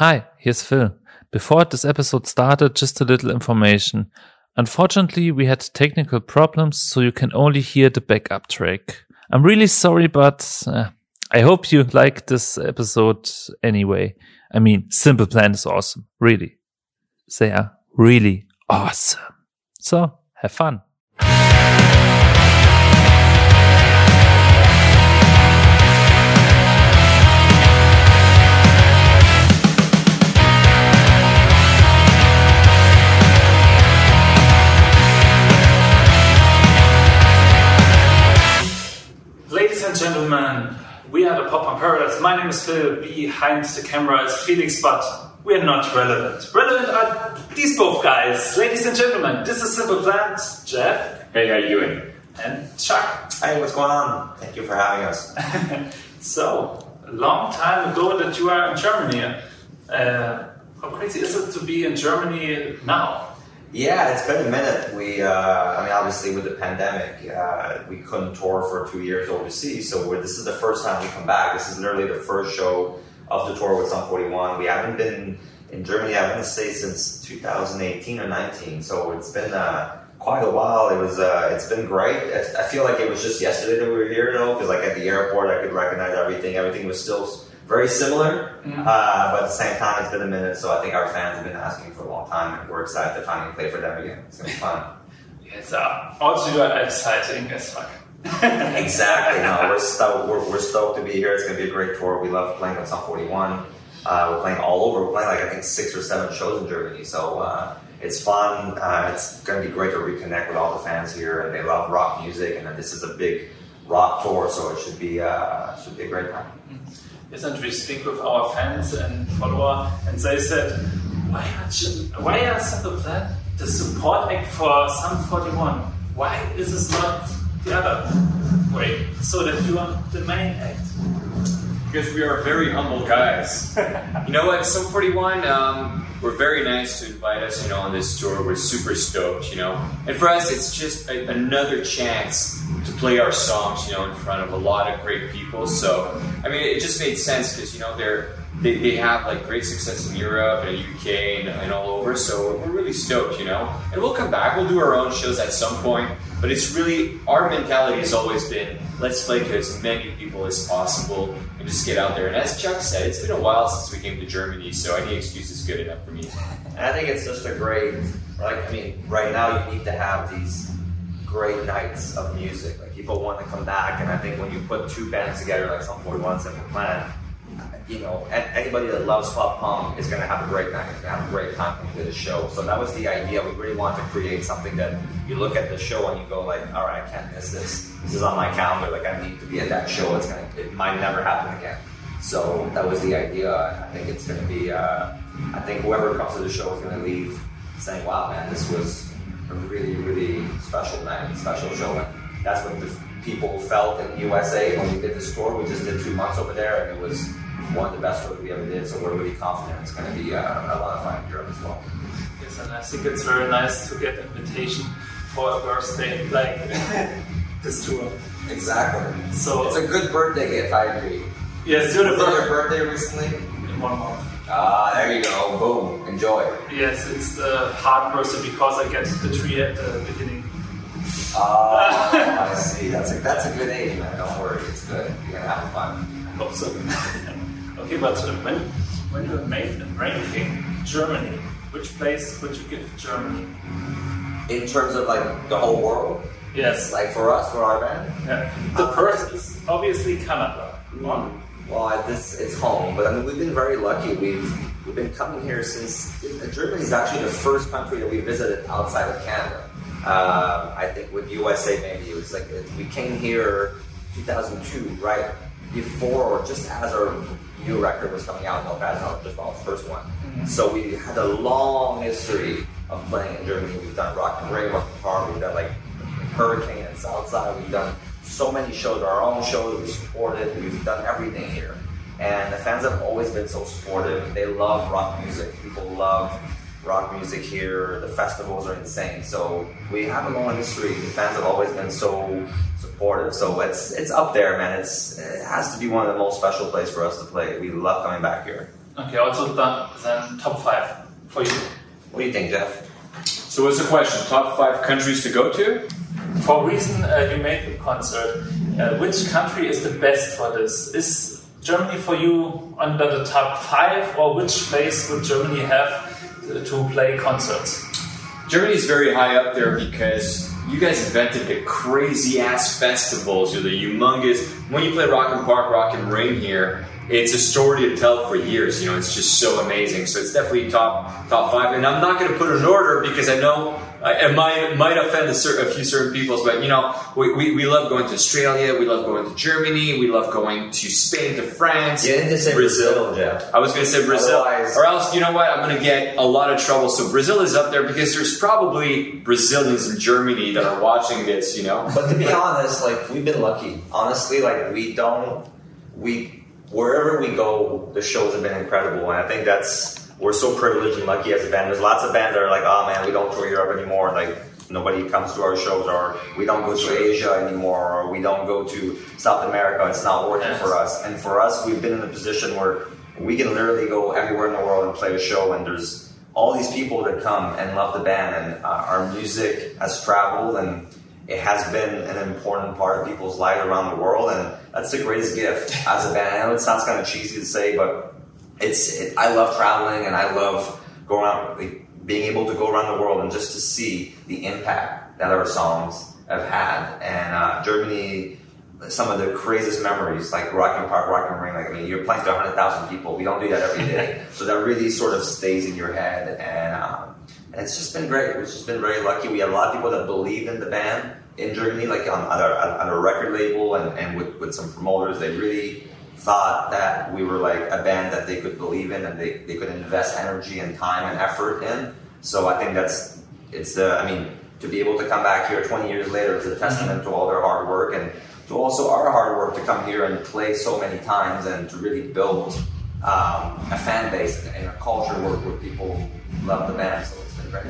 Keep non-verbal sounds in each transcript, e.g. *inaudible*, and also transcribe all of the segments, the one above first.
Hi, here's Phil. Before this episode started, just a little information. Unfortunately, we had technical problems, so you can only hear the backup track. I'm really sorry, but uh, I hope you *laughs* like this episode anyway. I mean, Simple Plan is awesome, really. They are really awesome. So, have fun. Gentlemen, we are the Pop on Paradise. My name is Phil. Behind the camera is Felix, but we're not relevant. Relevant are these both guys. Ladies and gentlemen, this is Simple Plans. Jeff Hey, how you doing? and Chuck. Hey, what's going on? Thank you for having us. *laughs* So, a long time ago that you are in Germany. Uh, how crazy is it to be in Germany now? Yeah, it's been a minute. We, uh, I mean, obviously with the pandemic, uh, we couldn't tour for two years overseas. So this is the first time we come back. This is literally the first show of the tour with Sum 41. We haven't been in Germany, I want to say, since 2018 or 19. So it's been uh, quite a while. It was, uh, it's been great. I feel like it was just yesterday that we were here, though, because like at the airport, I could recognize everything. Everything was still very similar, uh, but at the same time, it's been a minute. So I think our fans have been asking for a long time, and we're excited to finally play for them again. It's gonna be fun. Yes, uh, also exciting as fuck. *laughs* Exactly. No, we're stoked. We're, we're stoked to be here. It's gonna be a great tour. We love playing with Sum 41. Uh, we're playing all over. We're playing like I think six or seven shows in Germany. So uh, it's fun. Uh, it's gonna be great to reconnect with all the fans here, and they love rock music. And this is a big rock tour, so it should be uh, should be a great time. And we speak with our fans and follower, and they said, "Why are why are Simple Plan the support act for Sum 41? Why is this not the other way? So that you are the main act." Because we are very humble guys. *laughs* you know what? Sum 41, um, we're very nice to invite us, you know, on this tour. We're super stoked, you know. And for us, it's just a, another chance to play our songs, you know, in front of a lot of great people. So, I mean, it just made sense because, you know, they're, they, they have like great success in Europe and UK and, and all over. So we're really stoked, you know. And we'll come back. We'll do our own shows at some point. But it's really, our mentality has always been, let's play to as many people as possible and just get out there. And as Chuck said, it's been a while since we came to Germany, so any excuse is good enough for me. And I think it's just a great, like, I mean, right now you need to have these great nights of music. Like, people want to come back, and I think when you put two bands together, like Sum 41 Simple Plan, you know, anybody that loves pop punk is going to have a great night. Going to have a great time coming to the show. So that was the idea. We really wanted to create something that you look at the show and you go like, all right, I can't miss this. This is on my calendar. Like, I need to be at that show. It's gonna, it might never happen again. So that was the idea. I think it's going to be. Uh, I think whoever comes to the show is going to leave saying, "Wow, man, this was a really, really special night, special show." And that's what the people felt in the USA when we did this tour. We just did two months over there, and it was one of the best tours we ever did. So we're really confident it's going to be uh, a lot of fun in Europe as well. Yes, and I think it's very nice to get an invitation for a birthday like *laughs* this tour. Exactly. So It's a good birthday gift. I agree. yes, you're the Was your birthday birthday recently? in one month. Ah, there you go. Boom. Enjoy. Yes, it's the hard birthday because I get the tree at the beginning. Ah, *laughs* I see. That's a that's a good age, man. Don't worry. It's good. You're gonna have fun. Hope so. *laughs* okay, but uh, when when you made a ranking Germany, which place would you give Germany? In terms of like the whole world, Yes, like for us, for our band, yeah. the first is obviously Canada. One. well, this it's home. But I mean, we've been very lucky. We've we've been coming here since Germany is actually the first country that we visited outside of Canada. Um, I think with USA maybe it was like we came here 2002, right before or just as our new record was coming out. No, that's not just our first one. Mm-hmm. So we had a long history of playing in Germany. We've done Rock am Ring, Rock im Park. We've done like Hurricane and Southside. We've done so many shows, our own shows. We've supported. We've done everything here. And the fans have always been so supportive. They love rock music. People love rock music here. The festivals are insane. So we have a long history. The fans have always been so supportive. So it's it's up there, man. It's it has to be one of the most special places for us to play. We love coming back here. Okay, also done, then top five for you. What do you think, Jeff? So what's the question? Top five countries to go to? For reason uh, you made the concert, uh, which country is the best for this? Is Germany for you under the top five, or which place would Germany have to, to play concerts? Germany is very high up there because you guys invented the crazy ass festivals. You're the humongous. When you play Rock im Park, Rock am Ring here, it's a story to tell for years. You know, it's just so amazing. So it's definitely top top five. And I'm not going to put an order because I know it might might offend a, certain, a few certain peoples. But you know, we, we, we love going to Australia. We love going to Germany. We love going to Spain, to France. You didn't say Brazil, Jeff. I was going to say Brazil, Otherwise- or else you know what? I'm going to get a lot of trouble. So Brazil is up there because there's probably Brazilians in Germany that are watching this. You know, But to be honest, like we've been lucky. Honestly, like we don't we wherever we go, the shows have been incredible, and I think that's we're so privileged and lucky as a band. There's lots of bands that are like, oh man, we don't tour Europe anymore. Like nobody comes to our shows, or we don't go to Asia anymore, or we don't go to South America. It's not working for us. And for us, we've been in a position where we can literally go everywhere in the world and play a show, and there's all these people that come and love the band, and uh, our music has traveled and it has been an important part of people's lives around the world, and that's the greatest gift as a band. I know it sounds kind of cheesy to say, but it's it, I love traveling and I love going out, like, being able to go around the world and just to see the impact that our songs have had. And uh, Germany, some of the craziest memories, like Rock im Park, Rock am Ring. Like I mean, you're playing to 100,000 people. We don't do that every day, *laughs* so that really sort of stays in your head and. Um, and it's just been great. We've just been very lucky. We have a lot of people that believe in the band in Germany, like on, on, our, on record label and, and with, with some promoters. They really thought that we were like a band that they could believe in and they, they could invest energy and time and effort in. So I think that's, it's the, I mean, to be able to come back here 20 years later is a testament to all their hard work and to also our hard work to come here and play so many times and to really build um, a fan base and a culture where, where people love the band. So it's been great.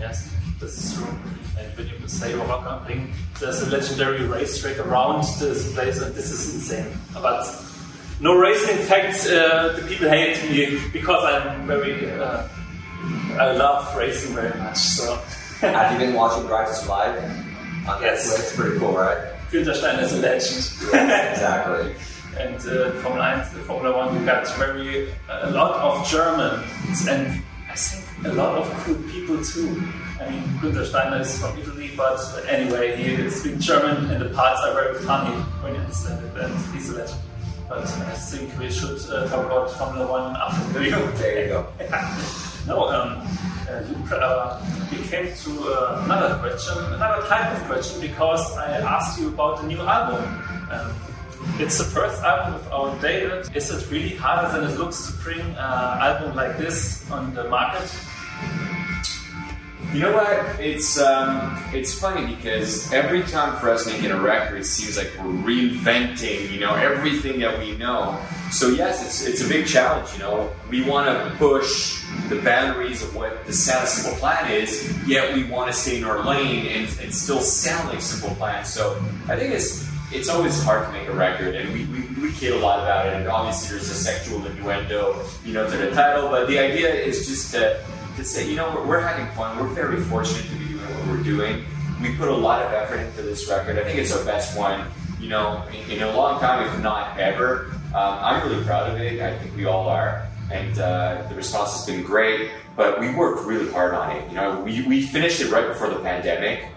Yes, this is true. And when you say Rock am Ring, there's a legendary racetrack around this place, and this is insane. But no racing facts. Uh, the people hate me because I'm very. Uh, I love racing very much. So *laughs* Have you been watching Drive to Survive? On Yes. Netflix? It's pretty cool, right? Günther Steiner is a legend. Exactly. *laughs* and uh, Formula 1, the Formula One, you got very a lot of Germans and I think a lot of cool people too. I mean, Günther Steiner is from Italy, but anyway, he speaks German and the parts are very funny when you understand it, and he's a legend. But I think we should uh, talk about Formula One after the review. There you go. *laughs* No, um, uh, you, uh, we came to uh, another question, another type of question, because I asked you about the new album. Um, it's the first album with our David. Is it really harder than it looks to bring an album like this on the market? You know what? It's um, it's funny because every time for us making a record, it seems like we're reinventing, you know, everything that we know. So yes, it's it's a big challenge. You know, we want to push the boundaries of what the sound of Simple Plan is, yet we want to stay in our lane and, and still sound like Simple Plan. So I think it's it's always hard to make a record, and we, we, we kid a lot about it. And obviously, there's a sexual innuendo, you know, to the title. But the idea is just to to say, you know, we're, we're having fun. We're very fortunate to be doing what we're doing. We put a lot of effort into this record. I think it's our best one, you know, in, in a long time, if not ever. Um, I'm really proud of it. I think we all are. And uh, the response has been great. But we worked really hard on it. You know, we, we finished it right before the pandemic.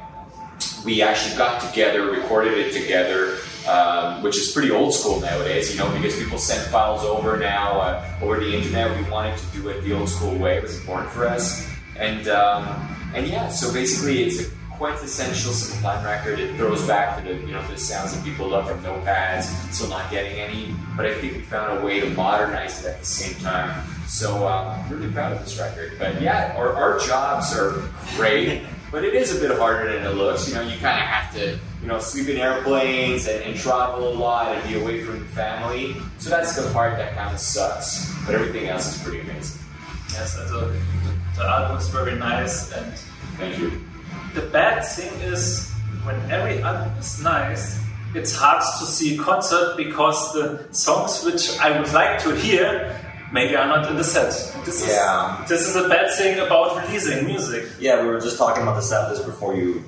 We actually got together, recorded it together, um, which is pretty old school nowadays, you know, because people send files over now uh, over the internet. We wanted to do it the old school way; it was important for us. And um, and yeah, so basically, it's a quintessential Simple Plan record. It throws back to the you know the sounds that people love from No Pads, still not getting any. But I think we found a way to modernize it at the same time. So uh, I'm really proud of this record. But yeah, our, our jobs are great. But it is a bit harder than it looks. You know, you kind of have to, you know, sleep in airplanes and, and travel a lot and be away from family. So that's the part that kind of sucks. But everything else is pretty amazing. Yes, also the album is very nice, and Thank you. the bad thing is when every album is nice, it's hard to see a concert because the songs which I would like to hear maybe I'm not in the set. This is Yeah. this is a bad thing about releasing music. Yeah, we were just talking about the set list before you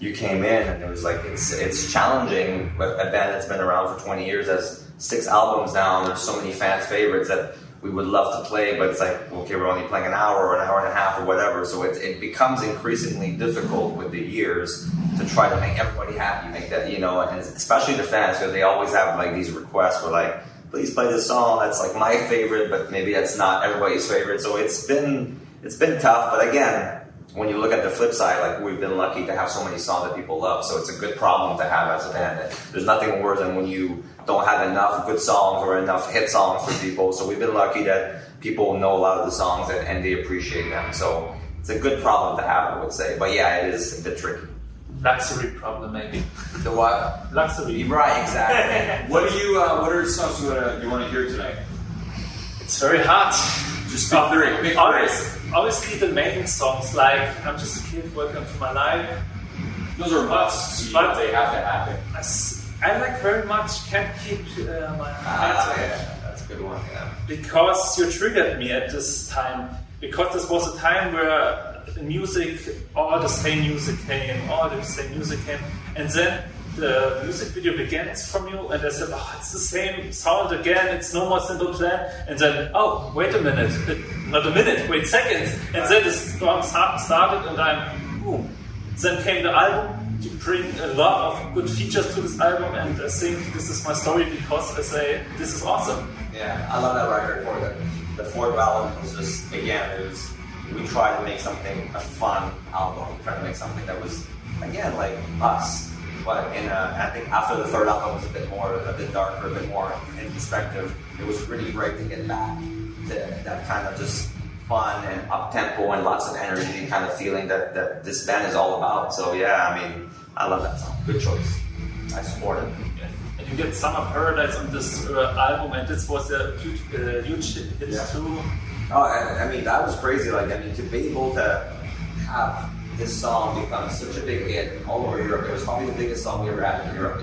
you came in, and it was like it's it's challenging. But a band that's been around for 20 years has six albums now. And there's so many fans' favorites that we would love to play, but it's like okay, we're only playing an hour or an hour and a half or whatever. So it it becomes increasingly difficult with the years to try to make everybody happy, make that you know, and especially the fans because they always have like these requests for like. Please play this song. That's like my favorite, but maybe that's not everybody's favorite. So it's been it's been tough. But again, when you look at the flip side, like we've been lucky to have so many songs that people love. So it's a good problem to have as a band. There's nothing worse than when you don't have enough good songs or enough hit songs for people. So we've been lucky that people know a lot of the songs and, and they appreciate them. So it's a good problem to have, I would say. But yeah, it is a bit tricky. Luxury problem, maybe. *laughs* The what? Luxury. Right, exactly. *laughs* What do you? Uh, what are the songs you want to you want to hear tonight? It's very hard. Just pick three. Pick. Obviously, obviously, the main songs like "I'm Just a Kid," "Welcome to My Life." Those are musts. But- they have to happen. I, I like very much "Can't Keep uh, My Ah, yeah, that's a good one. Yeah. because you triggered me at this time. Because this was a time where music, all the same music came, all the same music came, and then the music video begins from you, and I said, "Oh, it's the same sound again. It's no more simple plan." And then, "Oh, wait a minute, not a minute, wait seconds," and then the song start- started, and I'm boom. Then came the album. You bring a lot of good features to this album, and I think this is my story because I say this is awesome. Yeah, I love that record for the the fourth album was just again it was we tried to make something a fun album, we tried to make something that was again like us. But in a, I think after the third album was a bit more a bit darker, a bit more introspective. It was really great to get back to that kind of just fun and up tempo and lots of energy kind of feeling that, that this band is all about. So yeah, I mean I love that song. Good choice. I support it. And you get Summer Paradise on this uh, album, and this was a huge, uh, huge hit Yeah. too. Oh, I, I mean, that was crazy. Like, I mean, to be able to have this song become such a big hit all over Europe, it was probably the biggest song we ever had in Europe.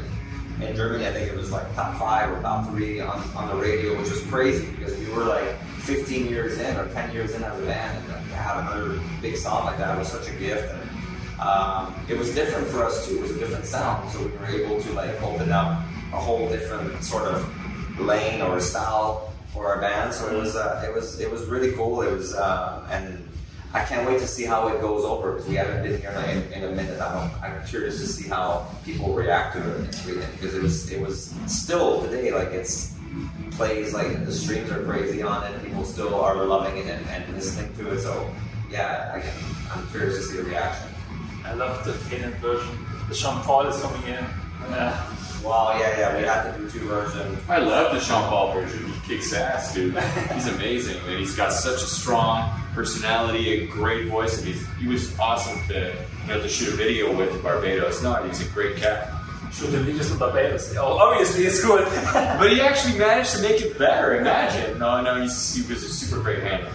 In Germany, I think it was like top five or top three on, on the radio, which was crazy because we were like 15 years in or 10 years in as a band, and to have another big song like that was such a gift. And um, it was different for us too. It was a different sound, so we were able to like open up a whole different sort of lane or style for our band. So it was uh, it was it was really cool. It was uh, and I can't wait to see how it goes over because we haven't been here in, in a minute. I'm, I'm curious to see how people react to it and everything because it was it was still today like it's plays like the streams are crazy on it. People still are loving it and, and listening to it. So yeah, again, I'm curious to see the reaction. I love the K'naan version. The Sean Paul is coming in. Uh, Well, yeah, yeah, we had to do two versions. I love the Sean Paul version. Kicks ass, dude. He's amazing, and he's got such a strong personality, a great voice, and he's, he was awesome to you know to shoot a video with Barbados. No, he's a great cat. shoot the videos in Barbados. Oh, obviously it's good. *laughs* But he actually managed to make it better. Imagine. No, no, he's, he was a super great man.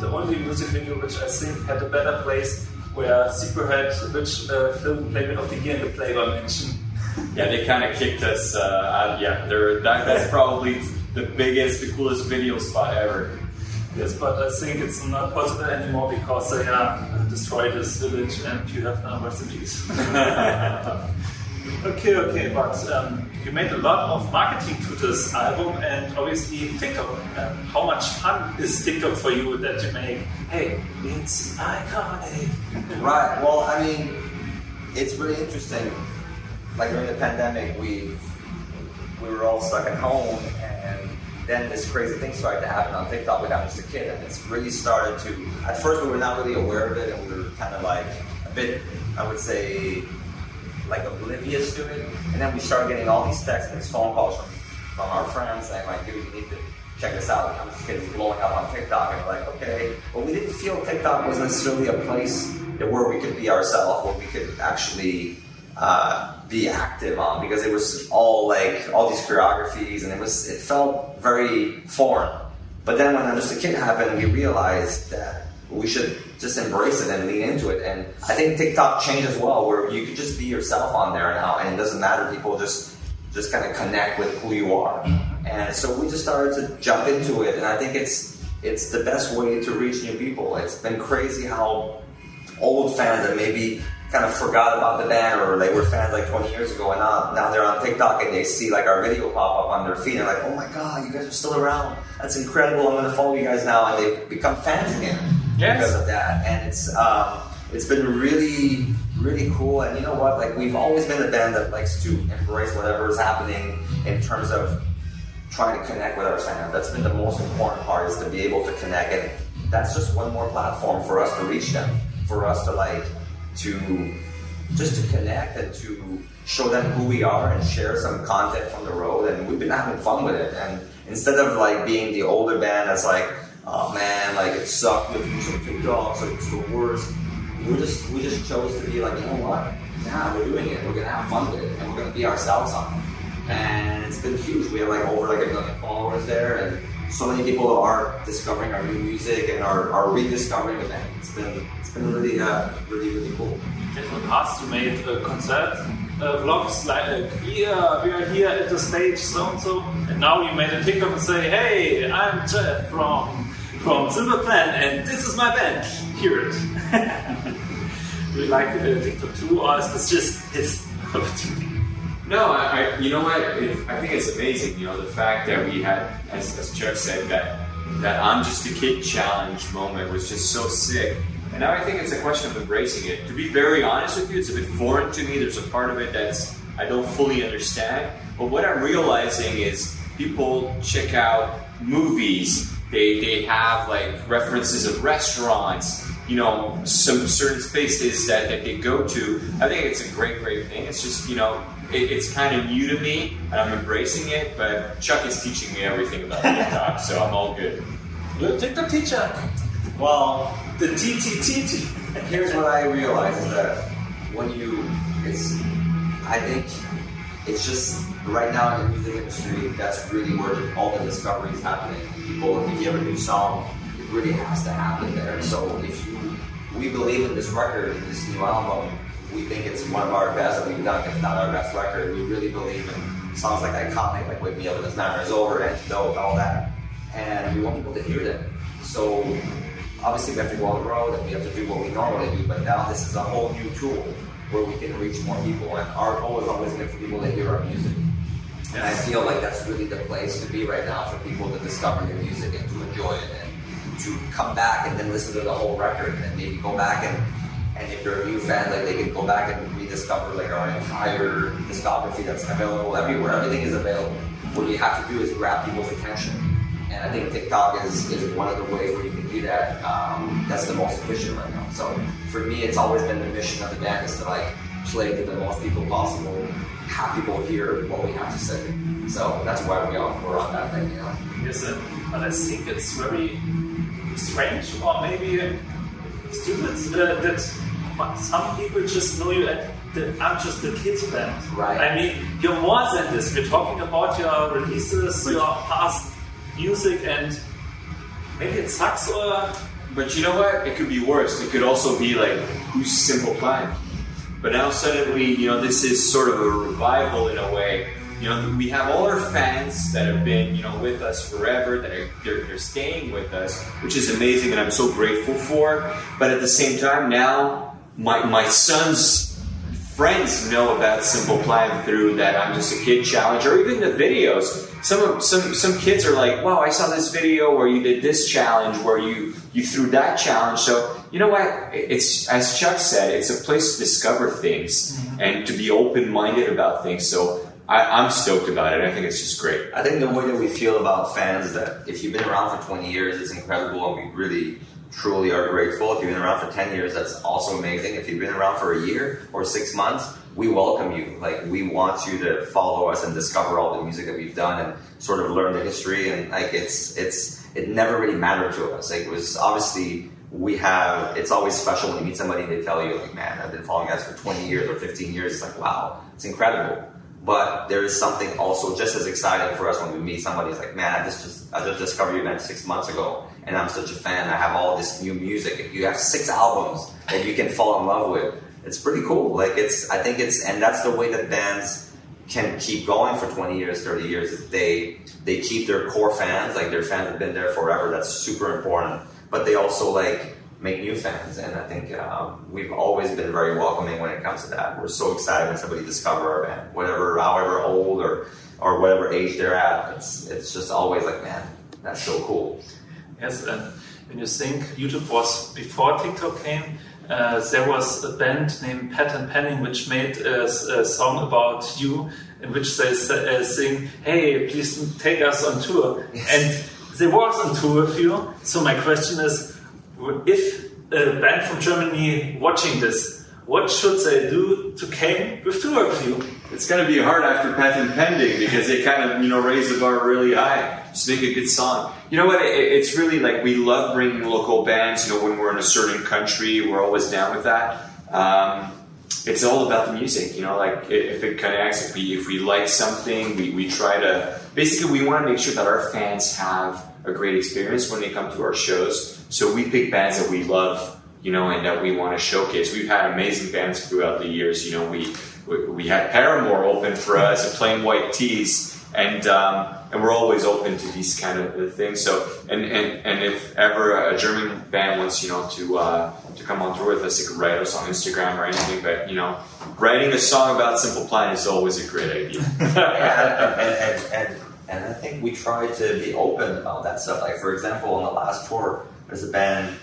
the only music video which I think had a better place where had which uh, film Playmate of the Year in the Playboy Mansion. Yeah, they kind of kicked us uh, out. Yeah, they're, that, that's probably the biggest, the coolest video spot ever. Yes, but I think it's not possible anymore because they uh, destroyed this village and you have no recipes. *laughs* okay, okay, but um, you made a lot of marketing to this album and obviously TikTok. Um, how much fun is TikTok for you that you make? Hey, it's iconic. Right. Well, I mean, it's really interesting. Like during the pandemic, we we were all stuck at home, and then this crazy thing started to happen on TikTok with I'm just a kid, and it's really started to. At first, we were not really aware of it, and we were kind of like a bit, I would say, like oblivious to it. And then we started getting all these texts and these phone calls from from our friends saying like, dude, you need to check this out. I'm just kidding, blowing up on TikTok. And like, okay. But we didn't feel TikTok was necessarily a place where we could be ourselves, where we could actually uh, be active on, because it was all like all these choreographies, and it was it felt very foreign. But then when just a kid happened, we realized that we should just embrace it and lean into it. And I think TikTok changed as well, where you could just be yourself on there now, and it doesn't matter. People just just kind of connect with who you are. And so we just started to jump into it, and I think it's it's the best way to reach new people. It's been crazy how old fans that maybe kind of forgot about the band or they were fans like 20 years ago and now, now they're on TikTok and they see like our video pop up on their feed and they're like, oh my god, you guys are still around. That's incredible. I'm going to follow you guys now. And they become fans again Yes. because of that. And it's, um, it's been really, really cool. And you know what? Like we've always been a band that likes to embrace whatever is happening in terms of trying to connect with our fans. That's been the most important part is to be able to connect, and that's just one more platform for us to reach them, for us to like to just to connect and to show them who we are and share some content from the road. And we've been having fun with it. And instead of like being the older band that's like, oh man, like it sucked with two dogs, like it's the worst. We just we just chose to be like, you know what? Yeah, we're doing it. We're gonna have fun with it, and we're gonna be ourselves on it and it's been huge. We have like over like a million followers there, and so many people are discovering our new music and are, are rediscovering the band. It's been it's been really uh, really really cool. In the past, you made uh, concert uh, vlogs like, uh, yeah, we are here at the stage, so and so, and now you made a TikTok and say, hey, I'm Jeff from from Simple Plan, and this is my band. Hear it. *laughs* Do you like uh, TikTok too, or is this just his *laughs* opportunity? No, I, I you know what? It, I think it's amazing. You know, the fact that we had, as, as Chuck said, that that I'm just a kid challenge moment was just so sick. And now I think it's a question of embracing it. To be very honest with you, it's a bit foreign to me. There's a part of it that's I don't fully understand. But what I'm realizing is people check out movies. They they have like references of restaurants. You know, some certain spaces that, that they go to. I think it's a great, great thing. It's just you know it, it's kind of new to me, and I'm embracing it. But Chuck is teaching me everything about TikTok, so I'm all good. Little TikTok teacher. Well, The TTT. here's what I realize is uh, that when you, it's, I think it's just right now in the music industry, that's really where all the discovery is happening. People, if you hear a new song, it really has to happen there. So if you, we believe in this record, in this new album, we think it's one of our best that we've done, if not our best record. We really believe in songs like Iconic, like Wake Me Up When This Nightmare Is Over, Antidote, all that. And we want people to hear them. So obviously we have to go on the road and we have to do what we normally do, but now this is a whole new tool where we can reach more people. And our goal is always good for people to hear our music. And I feel like that's really the place to be right now for people to discover new music and to enjoy it and to come back and then listen to the whole record and maybe go back and and if you're a new fan, like they can go back and rediscover like our entire discography that's available everywhere. Everything is available. What you have to do is grab people's attention. And I think TikTok is, is one of the ways where you can do that. Um, that's the most efficient right now. So for me, it's always been the mission of the band is to like play to the most people possible, have people hear what we have to say. So that's why we are we're on that thing, you know. Yes, but I think it's very strange, or maybe stupid, uh, that some people just know you at the I'm just a kids band. Right. I mean, you're more than this. We're talking about your releases, your past music, and maybe it sucks or. But you know what? It could be worse. It could also be like, who's Simple Plan? But now suddenly, you know, this is sort of a revival in a way. You know, we have all our fans that have been, you know, with us forever, that are they're, they're staying with us, which is amazing, and I'm so grateful for. But at the same time, now my my son's friends know about Simple Plan through that I'm just a kid challenge, or even the videos. Some some some kids are like, "Wow, I saw this video where you did this challenge, where you you threw that challenge." So you know what? It's as Chuck said, it's a place to discover things mm-hmm. and to be open minded about things. So I, I'm stoked about it. I think it's just great. I think the way that we feel about fans that if you've been around for 20 years, it's incredible, and we really, truly are grateful. If you've been around for 10 years, that's also amazing. If you've been around for a year or six months, we welcome you. Like we want you to follow us and discover all the music that we've done and sort of learn the history. And like it's it's it never really mattered to us. Like it was obviously we have. It's always special when you meet somebody and they tell you like, man, I've been following guys for 20 years or 15 years. It's like wow, it's incredible. But there is something also just as exciting for us when we meet somebody. It's like, man, I just, just I just discovered you man six months ago, and I'm such a fan. I have all this new music. If You have six albums that you can fall in love with. It's pretty cool. Like it's, I think it's, and that's the way that bands can keep going for 20 years, 30 years they they keep their core fans, like their fans have been there forever. That's super important. But they also like make new fans, and I think um, we've always been very welcoming when it comes to that. We're so excited when somebody discover our band, whatever, however old or or whatever age they're at. It's it's just always like, man, that's so cool. Yes, and when you think YouTube was before TikTok came, uh, there was a band named Patent Pending which made a, a song about you in which they uh, sing, "Hey, please take us on tour." Yes. And they was on tour with you. So my question is, if a band from Germany watching this, what should they do to came with tour with you? It's going to be hard after Patent Pending because they kind of, you know, raise the bar really high. Just make a good song. You know what? It, it's really like we love bringing local bands. You know, when we're in a certain country, we're always down with that. Um, it's all about the music. You know, like if it connects, if we if we like something, we, we try to. Basically, we want to make sure that our fans have a great experience when they come to our shows. So we pick bands that we love you know, and that we want to showcase. We've had amazing bands throughout the years. You know, we we, we had Paramore open for us, a Plain White T's, and um, and we're always open to these kind of things. So, and and, and if ever a German band wants, you know, to uh, to come on tour with us, they could write us on Instagram or anything. But you know, writing a song about Simple Plan is always a great idea. *laughs* and, and, and, and I think we try to be open about that stuff. Like for example, on the last tour, there's a band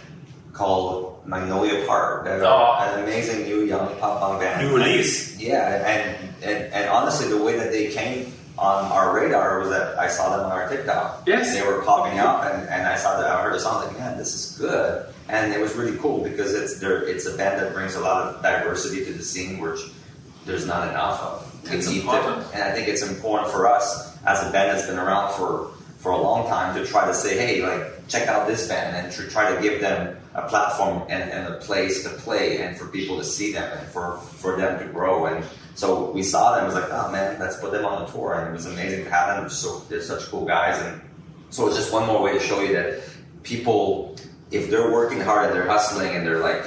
called Magnolia Park. They're Oh. an amazing new young pop punk band. New release. Yeah, and, and and honestly, the way that they came on our radar was that I saw them on our TikTok. Yes. they were popping up, and, and I saw that I heard a song like, man, this is good, and it was really cool because it's there. It's a band that brings a lot of diversity to the scene, which there's not enough of. It's important. and I think it's important for us as a band that's been around for for a long time to try to say, hey, like check out this band, and to try to give them a platform and, and a place to play, and for people to see them, and for for them to grow. And so we saw them, it was like, oh man, let's put them on the tour, and it was amazing to have them. So they're such cool guys, and so it's just one more way to show you that people, if they're working hard and they're hustling and they're like,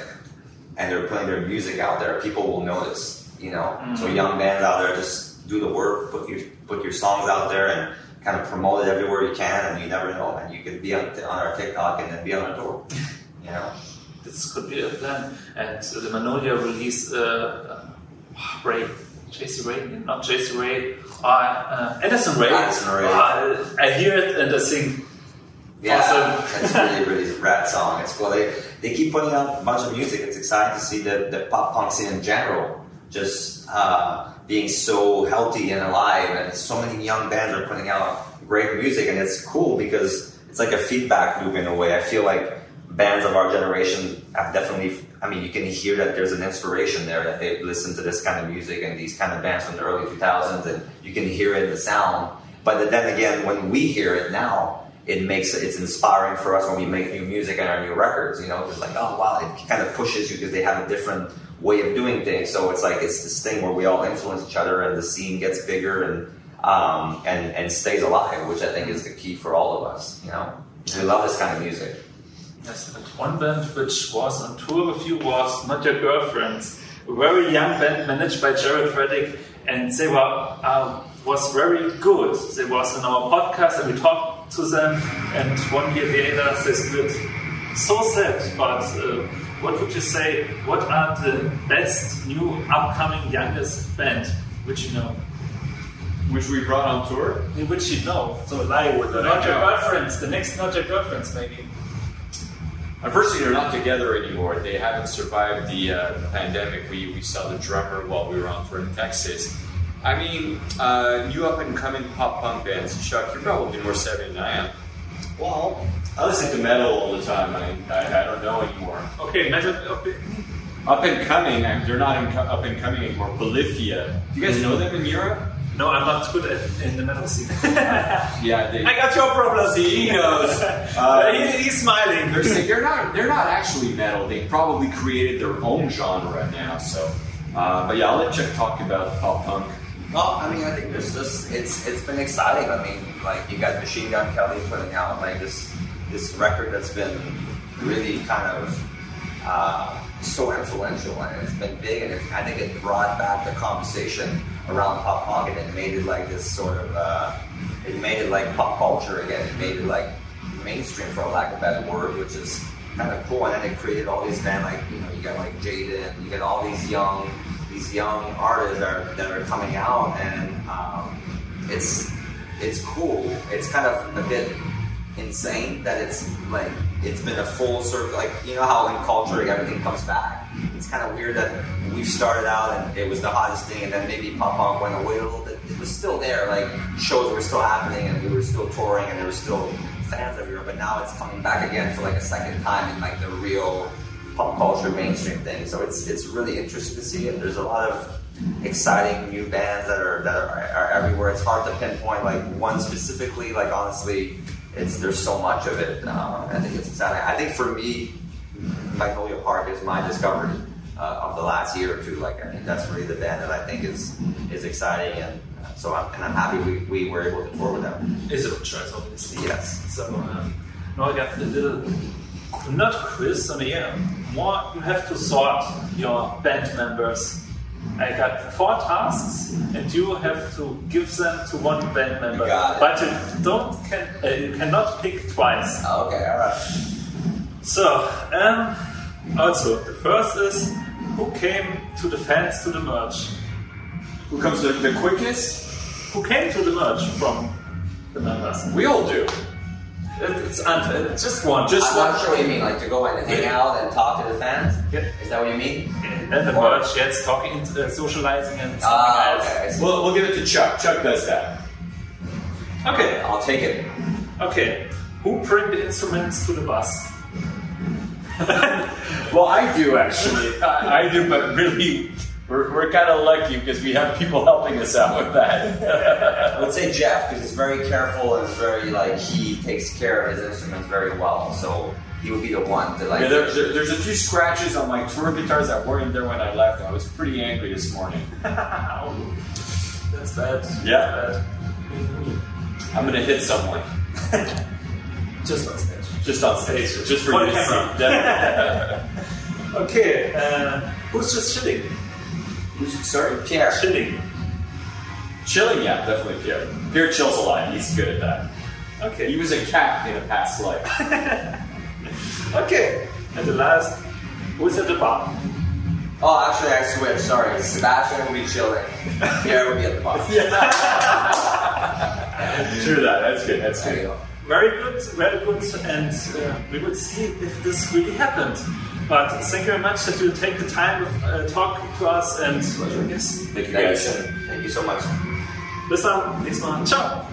and they're putting their music out there, people will notice. You know, so mm. young bands out there, just do the work, put your put your songs out there, and kind of promote it everywhere you can. And you never know, and you could be on, on our TikTok and then be on our tour. *laughs* You know, This could be a plan. And the Magnolia release, uh, uh, Ray, JC Ray, not JC Ray, uh, uh, Anderson Ray. Anderson Ray. Uh, I hear it and I think, Yeah, Awesome. it's really, really rad song. It's cool. They, they keep putting out a bunch of music. It's exciting to see the, the pop punk scene in general just uh, being so healthy and alive. And so many young bands are putting out great music, and it's cool because it's like a feedback loop in a way. I feel like bands of our generation have definitely. I mean, you can hear that there's an inspiration there that they've listened to this kind of music and these kind of bands from the early 2000s, and you can hear it in the sound. But then again, when we hear it now, it makes it's inspiring for us when we make new music and our new records. You know, it's like, oh wow, it kind of pushes you because they have a different way of doing things. So it's like it's this thing where we all influence each other, and the scene gets bigger and um, and and stays alive, which I think is the key for all of us. You know, we love this kind of music. yes, and one band which was on tour with you was Not Your Girlfriends, a very young band managed by Jared Reddick, and they were uh, was very good. They was in our podcast and we talked to them, and one year later they split. So sad, but uh, what would you say? What are the best new upcoming youngest band which you know? Which we brought on tour. Which you know? So like that I Not Your know. Girlfriends, the next Not Your Girlfriends maybe. Unfortunately, they're not together anymore. They haven't survived the, uh, the pandemic. We, we saw the drummer while we were on tour in Texas. I mean, uh, new up and coming pop punk bands. Chuck, you're probably more savvy than I am. Well, I listen to metal all the time. I, I, I don't know anymore. Okay, metal. Okay. Up and coming, I- they're not in, up and coming anymore. Polyphia. Do you guys know them in Europe? No, I'm not good at, in the metal scene. *laughs* Yeah, they. I got your problem. He knows. Uh, *laughs* Uh, he, he's smiling. They're, saying- they're not. They're not actually metal. They probably created their own genre now. So, uh, but yeah, I'll let Chuck talk about pop punk. Well, I mean, I think there's just it's it's been exciting. I mean, like you got Machine Gun Kelly putting out like this this record that's been really kind of uh, so influential and it's been big, and it, I think it brought back the conversation around pop punk, and it made it like this sort of. Uh, it made it like pop culture again. It made it like mainstream, for lack of a better word, which is kind of cool. And then it created all these bands like you know you got like Jaden, you get all these young these young artists that are, that are coming out, and um, it's it's cool. It's kind of a bit insane that it's like it's been a full circle. Like you know how in culture everything comes back. It's kind of weird that we've started out and it was the hottest thing, and then maybe pop punk went away a little bit. It was still there. Like shows were still happening, and we were still touring, and there were still fans everywhere. But now it's coming back again for like a second time in like the real pop culture mainstream thing. So it's it's really interesting to see it. There's a lot of exciting new bands that are that are, are everywhere. It's hard to pinpoint like one specifically. Like honestly, it's there's so much of it. Um, I think it's exciting. I think for me, Magnolia Park is my discovery uh, of the last year or two. Like I think that's really the band that I think is is exciting and. So I'm, and I'm happy we, we were able to tour with them. Is a choice, obviously. Yes. So um, now I got a little, not quiz, I mean, yeah, more you have to sort your band members. I got four tasks, and you have to give them to one band member. got it. But you don't can uh, you cannot pick twice. Okay, all right. So, um, also the first is who came to the fans to the merch. Who comes the, the quickest? Who came to the merch from the members? We all do. It- It's uh, just one. Just I'm one. not sure what you mean, like to go in and hang out and talk to the fans. Yeah. Is that what you mean? And the Or- merch, yes, talking, uh, socializing, and Ah, okay. We'll, we'll give it to Chuck. Chuck does that. Okay, I'll take it. okay. Who bring the instruments to the bus? *laughs* Well, I do actually. I, I do, but really, we're, we're kind of lucky because we have people helping us out with that. I would say Jeff because he's very careful and very like he takes care of his instruments very well. So he would be the one to like. Yeah, there, there- there's a few scratches on my tour guitars that weren't there when I left. I was pretty angry this morning. *laughs* That's bad. Yeah. That's I'm gonna hit someone. *laughs* Just on stage. just on stage, just for For you the to see. camera. *laughs* Okay, uh, who's just shitting? Who's- Sorry, Pierre. Shitting. chilling. Yeah, definitely Pierre. Pierre chills a lot. He's good at that. Okay. He was a cat in a past life. *laughs* Okay. And the last, who's at the bar? Oh, actually, I switched. Sorry, Sebastian will be chilling. Pierre will be at the bar. *laughs* True that. That's good. That's good. go. Very good, very good, and uh, we will see if this really happened. But thank you very much that you take the time to uh, talking to us and yes, Thank you Thank you, guys. so- thank you so much. bis dann, nächstes Mal. Ciao.